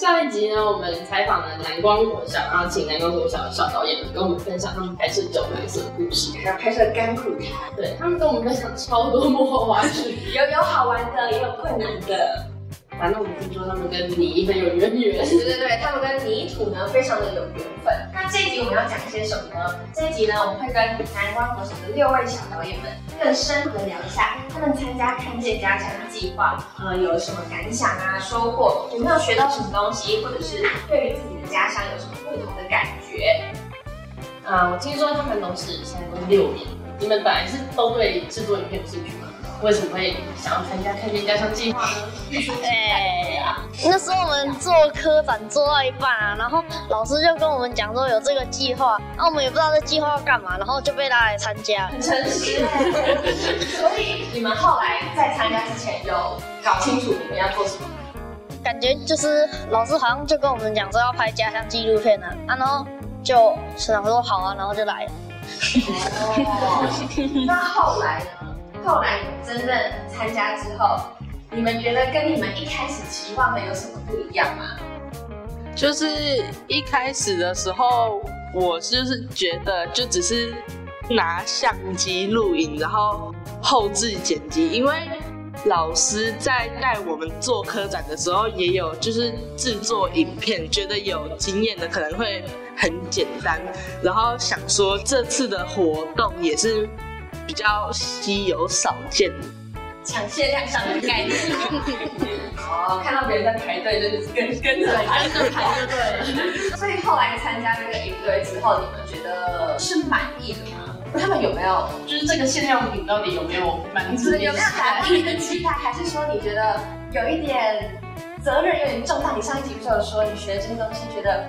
上一集呢，我们采访了南光国小，然后请南光国小的小导演们跟我们分享他们拍摄九白色的故事，还有拍摄甘苦茶，对他们跟我们分享超多幕后花絮，有有好玩的，也有困难的。反正我们听说他们跟泥很有渊源，对对对，他们跟泥土呢非常的有缘分。那这一集我们要讲些什么呢？这一集呢，我们会跟南光国小的六位小导演们更深入的聊一下他们参加看见家乡计划，呃，有什么感想啊，收获，有没有学到什么东西，或者是对于自己的家乡有什么不同的感觉？啊，我听说他们都是现在都六年，你们本来是都对制作影片有兴趣吗？为什么会想要参加看见家乡计划呢？哎，那时候我们做科展做到一半啊，然后老师就跟我们讲说有这个计划，然后我们也不知道这计划要干嘛，然后就被拉来参加。很诚实，所以你们后来在参加之前有搞清楚你们要做什么？感觉就是老师好像就跟我们讲说要拍家乡纪录片呢，啊，然后就想说好啊，然后就来了。哦，那后来呢？后来真正参加之后，你们觉得跟你们一开始期望的有什么不一样吗？就是一开始的时候，我就是觉得就只是拿相机录影，然后后置剪辑。因为老师在带我们做科展的时候，也有就是制作影片，觉得有经验的可能会很简单。然后想说这次的活动也是。比较稀有少见，抢限量上的概念。哦，看到别人在排队，就是跟跟着排着排就对。所以后来参加这个营队之后，你们觉得是满意的吗？他们有没有就是这个限量品到底有没有满足？有没有达到你的期待？还是说你觉得有一点责任有点重大？你上一集不是有说你学这些东西觉得？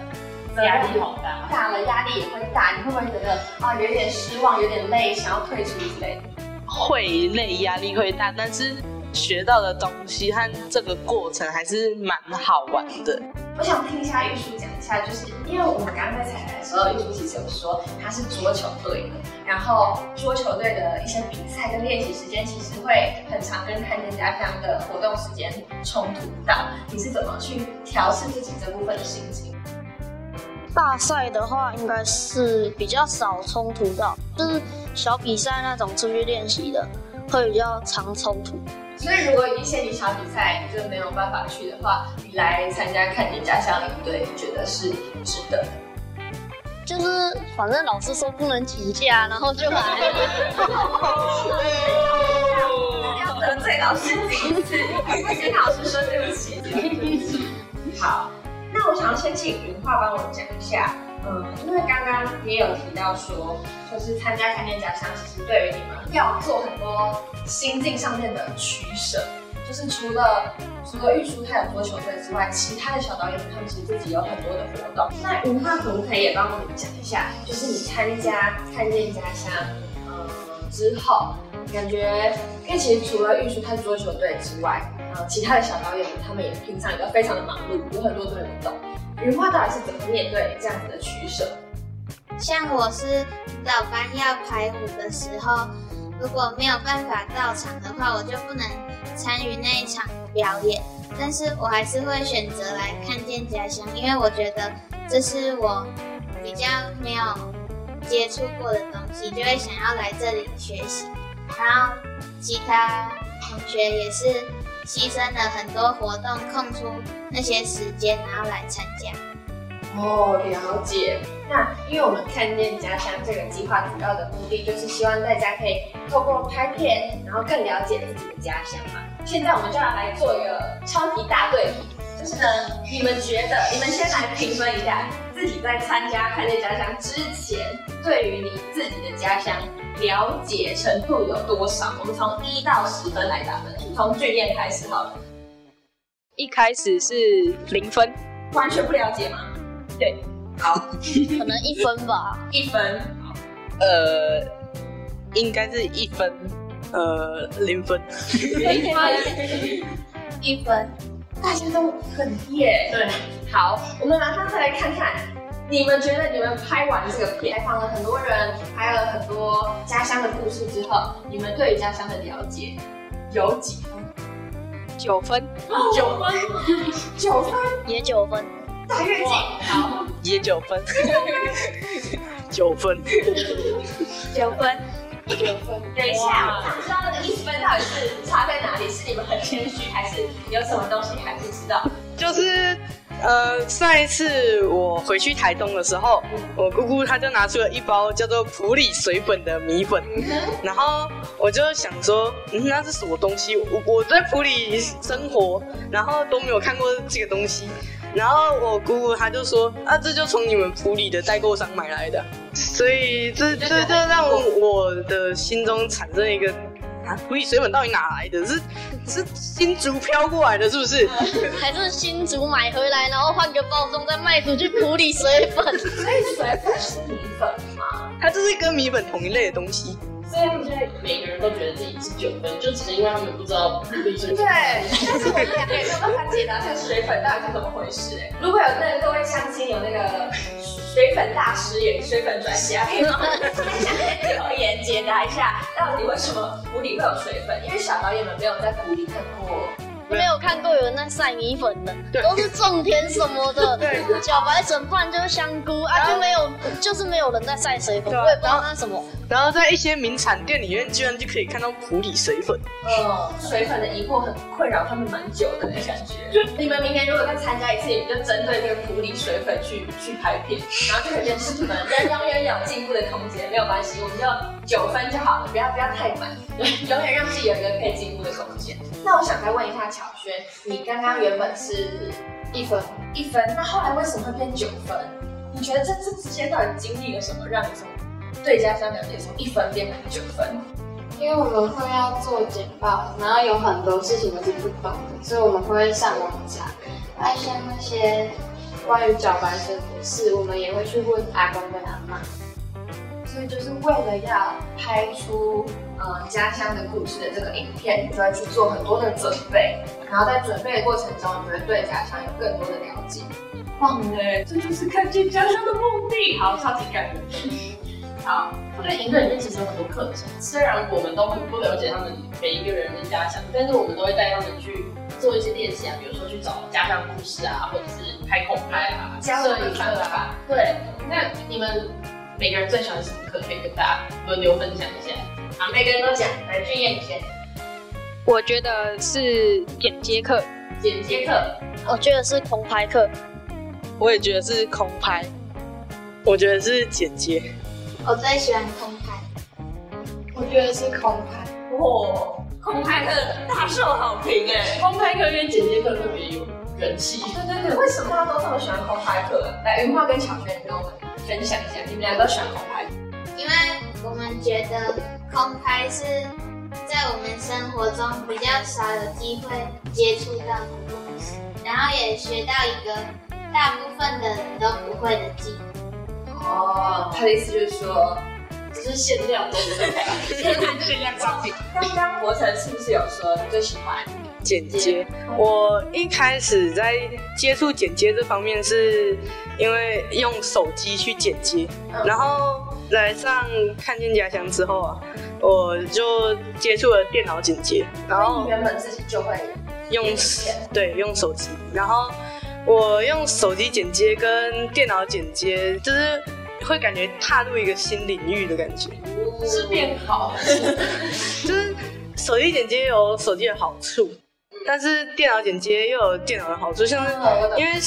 压力好大，大了压力也会大。你会不会觉得啊，有点失望，有点累，想要退出之类的？会累，压力会大，但是学到的东西和这个过程还是蛮好玩的。我想听一下玉书讲一下，就是因为我们刚刚在彩排的时候，玉书其实有说他是桌球队的，然后桌球队的一些比赛跟练习时间，其实会很常跟看见家乡的活动时间冲突到。你是怎么去调试自己这部分的心情？大赛的话，应该是比较少冲突到，就是小比赛那种出去练习的，会比较常冲突。所以如果一些你小比赛你就没有办法去的话，你来参加看你家乡领队，你觉得是值得的？就是反正老师说不能请假，然后就来。要得罪老师几次？跟老师说对不起。好。那我想要先请云画帮我讲一下，嗯，因为刚刚你也有提到说，就是参加看见家乡，其实对于你们要做很多心境上面的取舍，就是除了除了玉书他有桌球队之外，其他的小导演他们其实自己有很多的活动。那云画可不可以也帮我们讲一下，就是你参加看见家乡，嗯之后，感觉因为其实除了玉书他桌球队之外。呃，其他的小导演们，他们也平常也都非常的忙碌，有很多的活动。云花到底是怎么面对这样子的取舍？像我是早班要排舞的时候，如果没有办法到场的话，我就不能参与那一场表演。但是我还是会选择来看见家乡，因为我觉得这是我比较没有接触过的东西，就会想要来这里学习。然后其他同学也是。牺牲了很多活动，空出那些时间，然后来参加。哦，了解。那因为我们看见家乡这个计划主要的目的，就是希望大家可以透过拍片，然后更了解自己的家乡嘛。现在我们就要来做一个超级大对比，就是呢，你们觉得，你们先来评分一下，自己在参加看见家乡之前，对于你自己的家乡。了解程度有多少？我们从一到十分来打分。从俊彦开始好了。一开始是零分，完全不了解吗？对，好，可能一分吧。一分。呃，应该是一分，呃，零分。一分，大家都很低耶。对，好，我们马上再来看看，你们觉得你们拍完这个片，采访了很多人，拍了很多家乡的故事之后，你们对于家乡的了解有几分？九分，九分，九分，也九分，大跃进。好，也九分，九分。九分，九分。等一下，我想知道那个一分到底是差在哪里？是你们很谦虚，还是有什么东西还不知道？就是呃，上一次我回去台东的时候，我姑姑她就拿出了一包叫做普里水粉的米粉，然后我就想说，嗯，那是什么东西？我我在普里生活，然后都没有看过这个东西。然后我姑姑她就说，啊，这就从你们普里的代购商买来的，所以这这这让我的心中产生一个。啊，普里水粉到底哪来的？是是新竹飘过来的，是不是？还是新竹买回来，然后换个包装再卖出去普里水粉？所以水粉是米粉吗？它就是跟米粉同一类的东西。所以他们现在每个人都觉得自己是九分，就只是因为他们不知道普里水粉。对，但是我们两个也没有办法解答这个水粉到底是怎么回事。哎，如果有那个各位相亲有那个水粉大师，也水粉专家，可以留言解答一下，到底为什么湖里会有水粉？因为小导演们没有在湖里看过。没有看过有人在晒米粉的，都是种田什么的，对茭白笋，不然就是香菇啊，就没有，就是没有人在晒水粉，对啊我也不知道那什么。然后在一些名产店里面，居然就可以看到普里水粉。嗯，水粉的疑惑很困扰他们蛮久的感觉。你们明天如果再参加一次，你们就针对这个普里水粉去去拍片，然后就可以认识你们，人永远有进步的空间，没有关系，我们就九分就好了，不要不要太满，永远让自己有一个可以进步的空间。那我想再问一下巧轩，你刚刚原本是一分一分，那后来为什么会变九分？你觉得这这之间到底经历了什么，让你从对家乡了解从一分变成九分？因为我们会要做简报，然后有很多事情都是不懂的，所以我们会上网查。还像那些关于脚白笋的事，我们也会去问阿公跟阿妈。所以就是为了要拍出呃家乡的故事的这个影片，你就会去做很多的准备，然后在准备的过程中，你就会对家乡有更多的了解。棒嘞，这就是看见家乡的目的。好，超级感人。好，我觉得营队里面其实有很多课程，虽然我们都很不了解他们每一个人的家乡，但是我们都会带他们去做一些练习啊，比如说去找家乡故事啊，或者是拍空拍啊、交流的课啊。对，那你们每个人最喜欢什么课？可以跟大家轮流分享一下。好，每个人都讲，来俊彦你先。我觉得是剪接课，剪接课，我觉得是空拍课，我也觉得是空拍，我觉得是剪接。我最喜欢空拍。我觉得是空拍。哇，空拍课大受好评哎。空拍课跟剪接课特别有人气。对对对，为什么大家都这么喜欢空拍课？来，云浩跟巧轩跟我们分享一下，你们俩都喜欢空拍。因为我们觉得空拍是在我们生活中比较少有机会接触到的东西，然后也学到一个大部分的人都不会的技能。哦，他的意思就是说，这是限量的，限量商品。刚刚博成是不是有说你最喜欢？剪接，我一开始在接触剪接这方面，是因为用手机去剪接，然后来上看见家乡之后啊，我就接触了电脑剪接，然后原本自己就会用对用手机，然后我用手机剪接跟电脑剪接，就是会感觉踏入一个新领域的感觉，是变好。就是手机剪接有手机的好处，但是电脑剪接又有电脑的好处，像是因为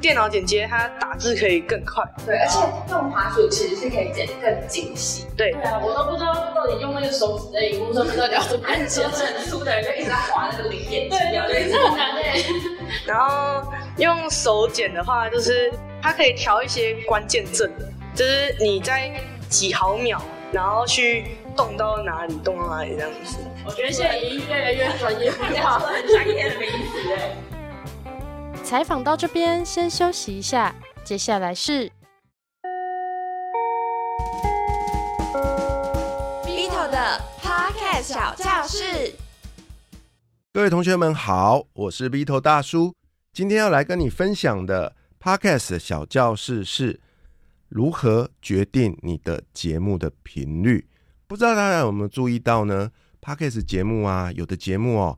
电脑剪接它打字可以更快，对，而且用滑鼠其实是可以剪得更精细。对对啊，我都不知道到底用那个手指在荧幕上面到底要怎么按键。很粗的人就一直在划那个零点几秒，就一直这很难哎。然后用手剪的话，就是它可以调一些关键帧，就是你在几毫秒，然后去动到哪里，动到哪里这样子。我觉得现在已经越来越专业大家说很专业的名词哎。采访到这边，先休息一下，接下来是 B 头的 Podcast 小教室。各位同学们好，我是 V 头大叔。今天要来跟你分享的 Podcast 小教室是如何决定你的节目的频率。不知道大家有没有注意到呢？Podcast 节目啊，有的节目哦，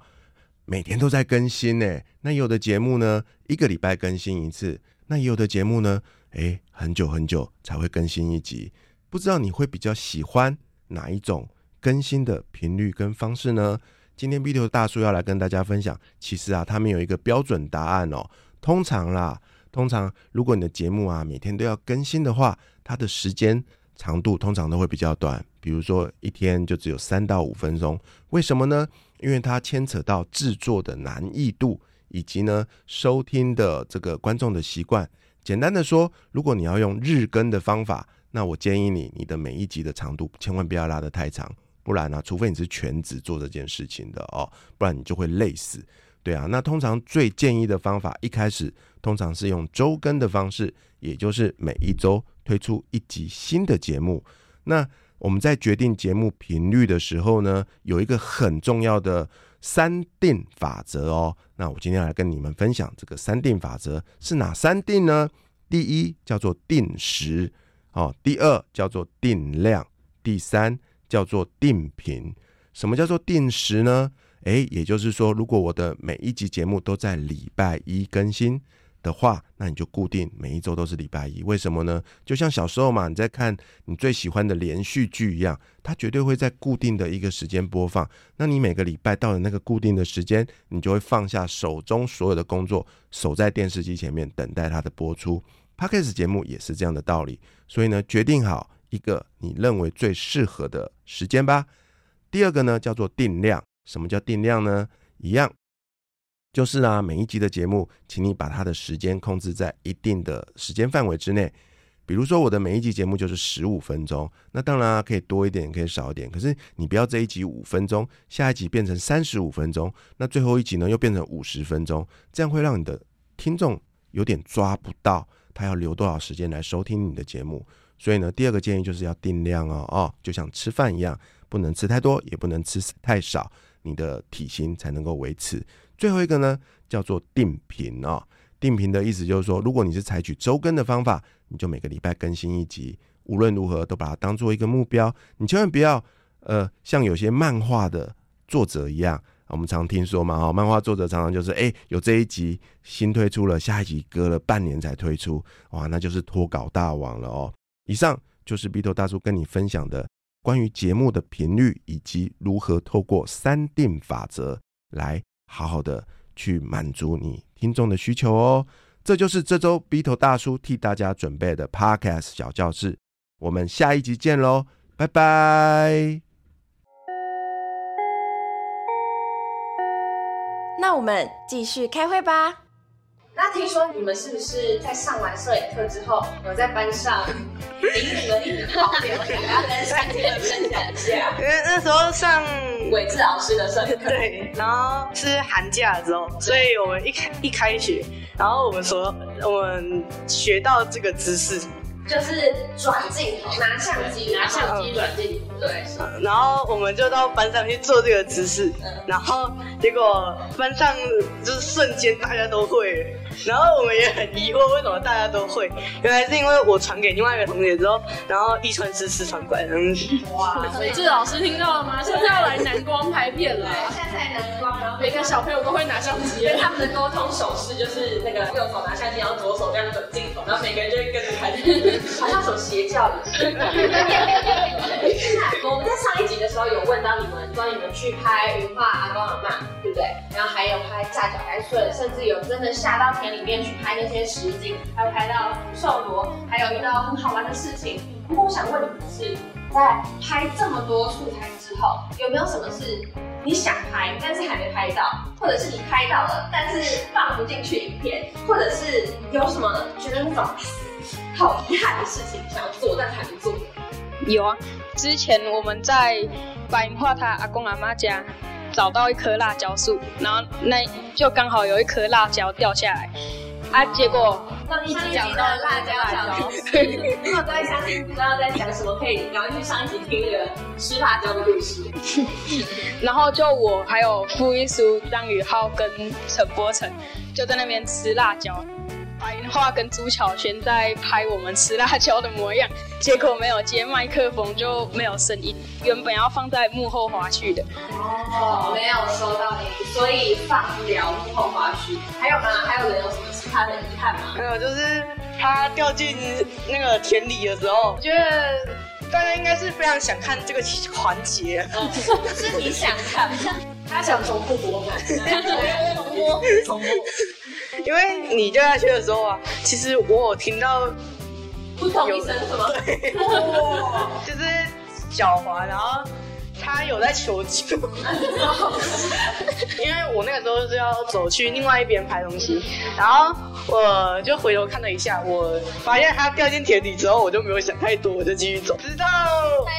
每天都在更新呢。那有的节目呢，一个礼拜更新一次。那也有的节目呢，诶，很久很久才会更新一集。不知道你会比较喜欢哪一种更新的频率跟方式呢？今天 B 头大叔要来跟大家分享，其实啊，他们有一个标准答案哦。通常啦，通常如果你的节目啊每天都要更新的话，它的时间长度通常都会比较短，比如说一天就只有三到五分钟。为什么呢？因为它牵扯到制作的难易度，以及呢收听的这个观众的习惯。简单的说，如果你要用日更的方法，那我建议你，你的每一集的长度千万不要拉得太长。不然呢？除非你是全职做这件事情的哦，不然你就会累死。对啊，那通常最建议的方法，一开始通常是用周更的方式，也就是每一周推出一集新的节目。那我们在决定节目频率的时候呢，有一个很重要的三定法则哦。那我今天来跟你们分享这个三定法则是哪三定呢？第一叫做定时哦，第二叫做定量，第三。叫做定频，什么叫做定时呢？诶，也就是说，如果我的每一集节目都在礼拜一更新的话，那你就固定每一周都是礼拜一。为什么呢？就像小时候嘛，你在看你最喜欢的连续剧一样，它绝对会在固定的一个时间播放。那你每个礼拜到了那个固定的时间，你就会放下手中所有的工作，守在电视机前面等待它的播出。Podcast 节目也是这样的道理。所以呢，决定好。一个你认为最适合的时间吧。第二个呢，叫做定量。什么叫定量呢？一样，就是啊，每一集的节目，请你把它的时间控制在一定的时间范围之内。比如说，我的每一集节目就是十五分钟，那当然啊可以多一点，可以少一点。可是你不要这一集五分钟，下一集变成三十五分钟，那最后一集呢又变成五十分钟，这样会让你的听众有点抓不到他要留多少时间来收听你的节目。所以呢，第二个建议就是要定量哦哦，就像吃饭一样，不能吃太多，也不能吃太少，你的体型才能够维持。最后一个呢，叫做定频哦。定频的意思就是说，如果你是采取周更的方法，你就每个礼拜更新一集，无论如何都把它当做一个目标。你千万不要呃，像有些漫画的作者一样，我们常听说嘛，哈，漫画作者常常就是哎，有这一集新推出了，下一集隔了半年才推出，哇，那就是脱稿大王了哦。以上就是 B 头大叔跟你分享的关于节目的频率以及如何透过三定法则来好好的去满足你听众的需求哦。这就是这周 B 头大叔替大家准备的 Podcast 小教室。我们下一集见喽，拜拜。那我们继续开会吧。那听说你们是不是在上完摄影课之后，有在班上 引领了一名好表演，要跟三姐们分享一下？因为那时候上伟志老师的摄影课，对，然后是寒假的时候，所以我们一开一开学，然后我们说我们学到这个姿势。就是转镜头，拿相机，拿相机转镜头，对。然后我们就到班上去做这个姿势，然后结果班上就是瞬间大家都会，然后我们也很疑惑为什么大家都会，原来是因为我传给另外一个同学之后，然后一传十，十传百，嗯。哇！这老师听到了吗？现在要来南光拍片了。现在在南光，然后每个小朋友都会拿相机，因为他们的沟通手势就是那个右手拿相机，然后左手这样转镜头，然后每个人就会跟着拍。好像什么邪教的。我们在上一集的时候有问到你们，说你们去拍云画阿公阿妈，对不对？然后还有拍下脚该顺，甚至有真的下到里面去拍那些实景，还有拍到兽罗，还有遇到很好玩的事情。不过我想问你们是，在拍这么多素材之后，有没有什么是你想拍但是还没拍到，或者是你拍到了但是放不进去影片，或者是有什么觉得那种？好遗憾的事情，想要做但还没做。有啊，之前我们在白云画他阿公阿妈家找到一棵辣椒树，然后那就刚好有一颗辣椒掉下来，啊，结果上一集讲到辣椒小故事，如果对相信不知道在讲什么，可以赶快去上一集听那个吃辣椒的故事。然后就我还有副秘书张宇浩跟陈柏成就在那边吃辣椒。白话跟朱巧轩在拍我们吃辣椒的模样，结果没有接麦克风就没有声音，原本要放在幕后花絮的。哦，没有收到你，所以放不了幕后花絮。还有吗？还有人有什么其他的遗憾吗？没有，就是他掉进那个田里的时候，我觉得大家应该是非常想看这个环节。是你想看，他想重复播吗？重播，重播。因为你掉下去的时候啊，其实我有听到不同一声是吗？对，就是脚滑，然后他有在求救。因为我那个时候是要走去另外一边拍东西，然后我就回头看了一下，我发现他掉进田里之后，我就没有想太多，我就继续走。直到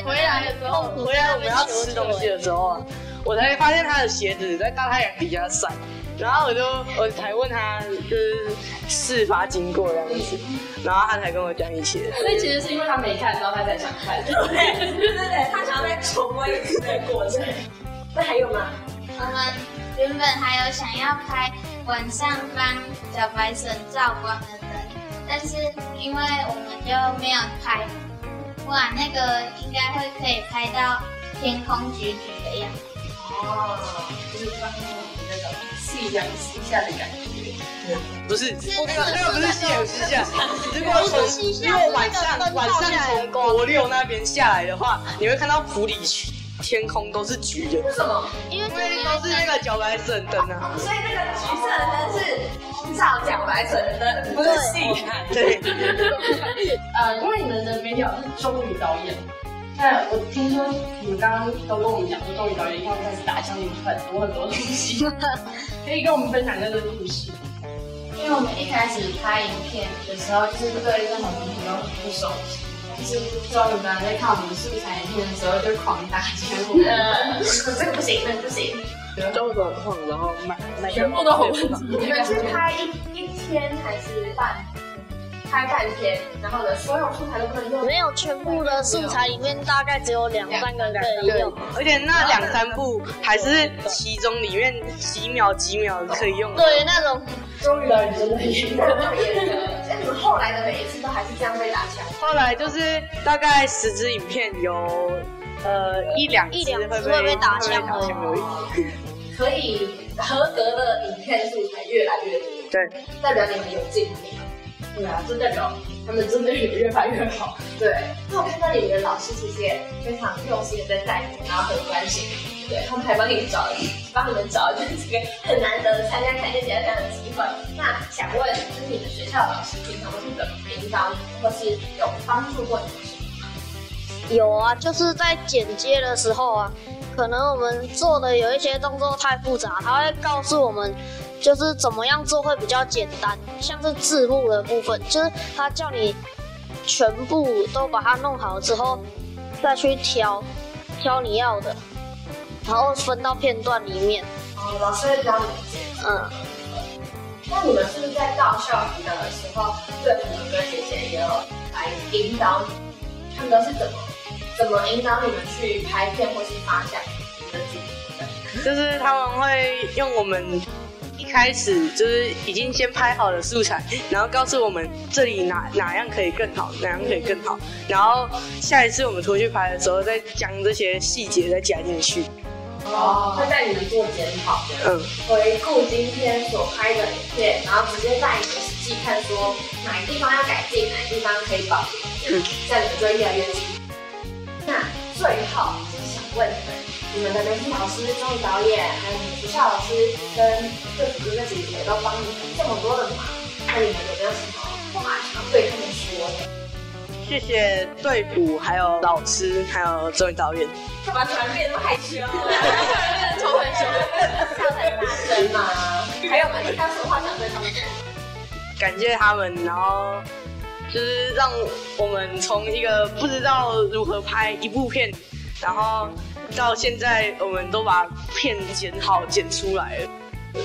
回来的时候，回来我们要吃东西的时候啊，我才发现他的鞋子在大太阳底下晒。然后我就我才问他，就是事发经过这样子，然后他才跟我讲一切。所以其实是因为他没看到，他才想看。对对对，他想要再重温一次那个过程。那还有吗？我们原本还有想要拍晚上帮小白神照光的灯，但是因为我们就没有拍。哇，那个应该会可以拍到天空橘橘的样子。哦，就是刚刚那个。夕阳西下的感觉，不是，那个那个不是夕阳西下。如果从如果晚上晚上从国六那边下来的话，你会看到府里天空都是橘的。为什么？因为都是那个茭白笋灯啊。所以那个橘色的灯是照茭白笋的灯，不是夕阳。对。呃，因为你们的媒体是钟宇导演。那我听说你们刚刚都跟我们讲说，终于导演一开始打消你们很多很多东西，可以跟我们分享一下这个故事。因为我们一开始拍影片的时候，就是对任何东西都很不熟悉，就是终于刚在看我们素材影片的时候就狂打枪，呃，这个不行，那个不行，都转换，然后买买全部都好问题。你们是拍一一天还是半？拍半天，然后呢，所有素材都可以用。没有全部的素材里面，大概只有两三个可以用。而且那两三部还是其中里面几秒几秒可以用。对，那种终于导演真的严格。那你们后来的每一次都还是这样被打枪？后来就是大概十支影片有呃一两一两支会被打枪而已。可以合格的影片素材越来越多，对，代表你们有进步。对啊，这代表他们真的有越拍越好。对，那我看到你们的老师其实也非常用心的在带你，然后很关心，对，他们还帮你找，帮你们找就是这个很难得参加台电节这样的机会。那想问，就是你们学校老师平常都是怎么引导，或是有帮助过你们什么？有啊，就是在剪接的时候啊，可能我们做的有一些动作太复杂，他会告诉我们。就是怎么样做会比较简单，像是字幕的部分，就是他叫你全部都把它弄好之后，再去挑挑你要的，然后分到片段里面。哦，老师会教你剪。嗯。那你们是不是在到校的时候，对你们跟姐姐也有来引导你？他们都是怎么怎么引导你们去拍片或是发想你的主题？就是他们会用我们。开始就是已经先拍好了素材，然后告诉我们这里哪哪样可以更好，哪样可以更好，然后下一次我们出去拍的时候再将这些细节再加进去。哦，会带你们做检讨，嗯，回顾今天所拍的影片，然后直接带你们实际看，说哪个地方要改进，哪个地方可以保留，嗯，这样你们就会越来越进步。那最后就是想问你们。你们的媒体老师、综艺导演，还有你们学校老师跟各组哥哥姐姐都帮你们这么多的忙，那你们有没有什么话想对他们说的？谢谢队服，还有老师，还有综艺导演。干嘛突然变那么害羞？超害羞，笑很大声嘛。还有吗？你还有什么话想对他们说？感谢他们，然后就是让我们从一个不知道如何拍一部片，然后。到现在，我们都把片剪好、剪出来了，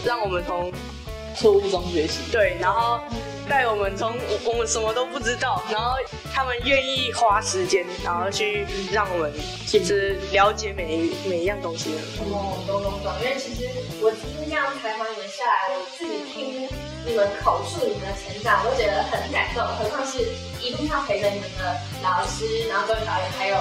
让我们从错误中学习。对，然后带我们从我们什么都不知道，然后他们愿意花时间，然后去让我们其实了解每一每一样东西。哦，懂懂懂，因为其实我今天这样采访你们下来，我自己听你们口述你们的成长，我都觉得很感动，何况是一路上陪着你们的老师，然后各位导演还有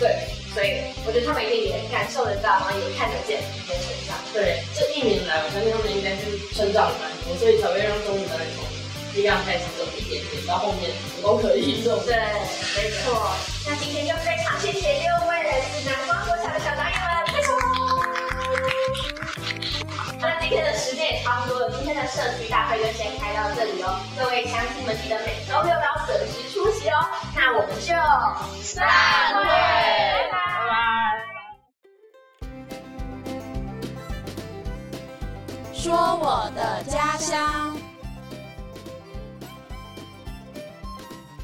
对，所以我觉得他们一定也感受得到，然后也看得见你们的成长。对，这一年来，我相信他们应该是成长了蛮多，所以才会让中午导演从力量开始走一点点到后面我都可以这种。对，没错。那今天就非常谢谢六位来自南方国小的小导演们，非常那今天的时间也差不多了，今天的社乡。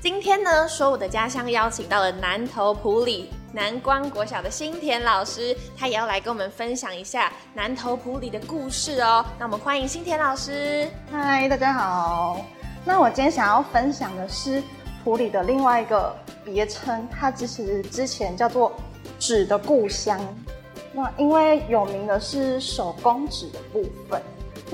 今天呢，说我的家乡邀请到了南投埔里南光国小的新田老师，他也要来跟我们分享一下南投埔里的故事哦。那我们欢迎新田老师。嗨，大家好。那我今天想要分享的是埔里的另外一个别称，它其实之前叫做纸的故乡。那因为有名的是手工纸的部分。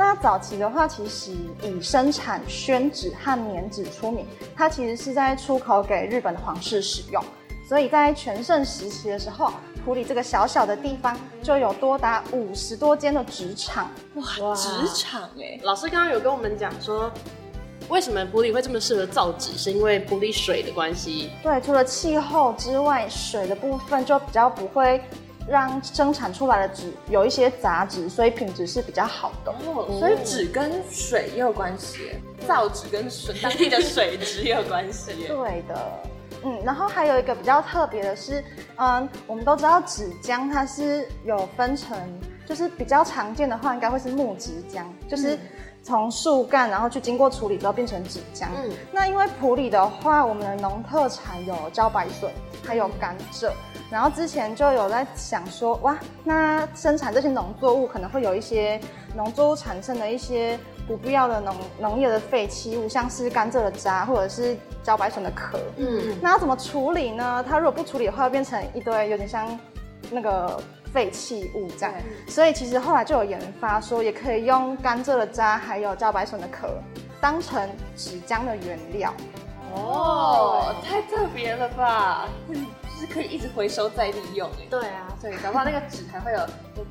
那早期的话，其实以生产宣纸和棉纸出名，它其实是在出口给日本的皇室使用。所以在全盛时期的时候，普里这个小小的地方就有多达五十多间的纸厂。哇，纸厂哎！老师刚刚有跟我们讲说，为什么普里会这么适合造纸，是因为普里水的关系。对，除了气候之外，水的部分就比较不会。让生产出来的纸有一些杂质，所以品质是比较好的。哦，所以纸跟水也有关系，造纸跟水当地的水质也有关系。对的，嗯，然后还有一个比较特别的是，嗯，我们都知道纸浆它是有分成，就是比较常见的话，应该会是木质浆，就是从树干然后去经过处理之后变成纸浆。嗯，那因为普里的话，我们的农特产有茭白笋，还有甘蔗。然后之前就有在想说，哇，那生产这些农作物可能会有一些农作物产生的一些不必要的农农业的废弃物，像是甘蔗的渣或者是茭白笋的壳。嗯，那要怎么处理呢？它如果不处理的话，会变成一堆有点像那个废弃物这样。所以其实后来就有研发说，也可以用甘蔗的渣还有茭白笋的壳当成纸浆的原料。哦，太特别了吧！就是可以一直回收再利用哎。对啊，对，搞不好那个纸还会有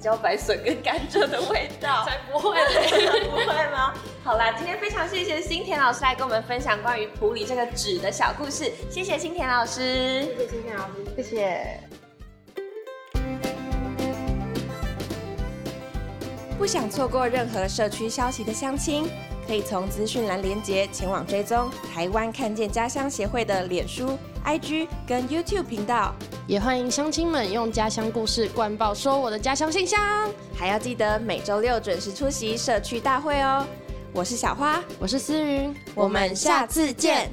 茭白笋跟甘蔗的味道。才不会 不会吗？好啦，今天非常谢谢新田老师来跟我们分享关于普里这个纸的小故事。谢谢新田老师，谢谢新田老师，谢谢。不想错过任何社区消息的乡亲，可以从资讯栏连接前往追踪台湾看见家乡协会的脸书。IG 跟 YouTube 频道，也欢迎乡亲们用家乡故事灌爆说我的家乡信箱，还要记得每周六准时出席社区大会哦。我是小花，我是思云，我们下次见。